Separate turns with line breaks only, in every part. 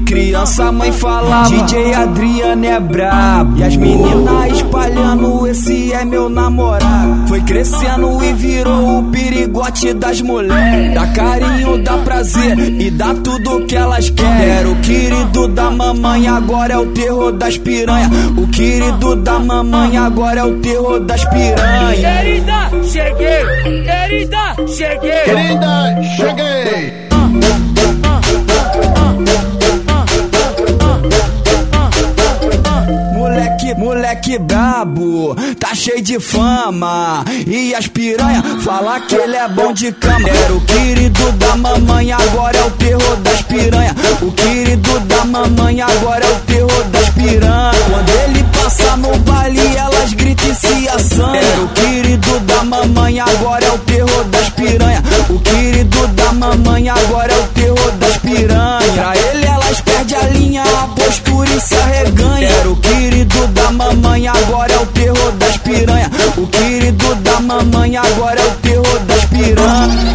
criança a mãe falava DJ Adriano é brabo E as meninas espalhando esse é meu namorado Foi crescendo e virou o perigote das mulheres Dá carinho, dá prazer e dá tudo que elas querem Era o querido da mamãe, agora é o terror das piranha O querido da mamãe, agora é o terror das piranha Querida, cheguei! Querida, cheguei!
Querida, cheguei!
Tá cheio de fama. E as piranha fala que ele é bom de cama. Era o querido da mamãe, agora é o terror das piranha. O querido da mamãe, agora é o terror das piranha. Quando ele passa no baile, elas gritam e se assanham. Era o querido da mamãe, agora é o terror das piranha. O querido da mamãe, agora é o terror das piranha. Pra ele elas perdem a linha, a postura e se arreganha. Agora é o terror das piranha.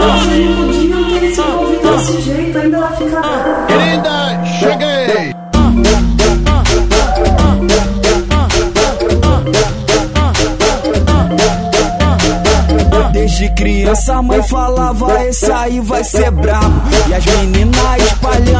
Hoje um dia que ele se envolve desse jeito, ainda ela fica brava. Querida, cheguei!
Desde criança a mãe falava esse aí vai ser brabo E as meninas espalhando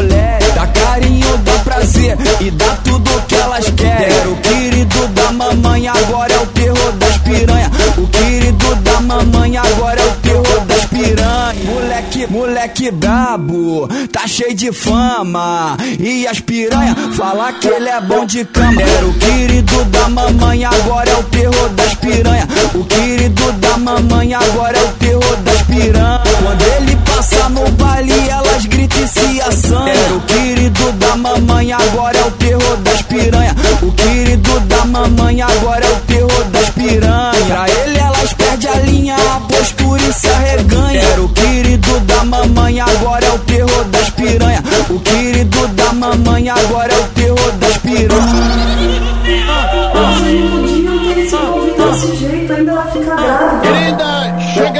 mulheres Dá carinho, dá prazer e dá tudo que elas querem. O querido da mamãe, agora é o terror das piranha O querido da mamãe, agora é o terror das piranha Moleque, moleque brabo, tá cheio de fama. E as piranha fala que ele é bom de cama. O querido da mamãe, agora é o terror das piranha O querido da mamãe, agora é o piranha. O querido da mamãe agora é o terror das piranha. Pra ele elas perdem a linha, a postura e se arreganha. Era o querido da mamãe, agora é o terror das piranha. O querido da mamãe agora é o terror das piranha.
Querida, chega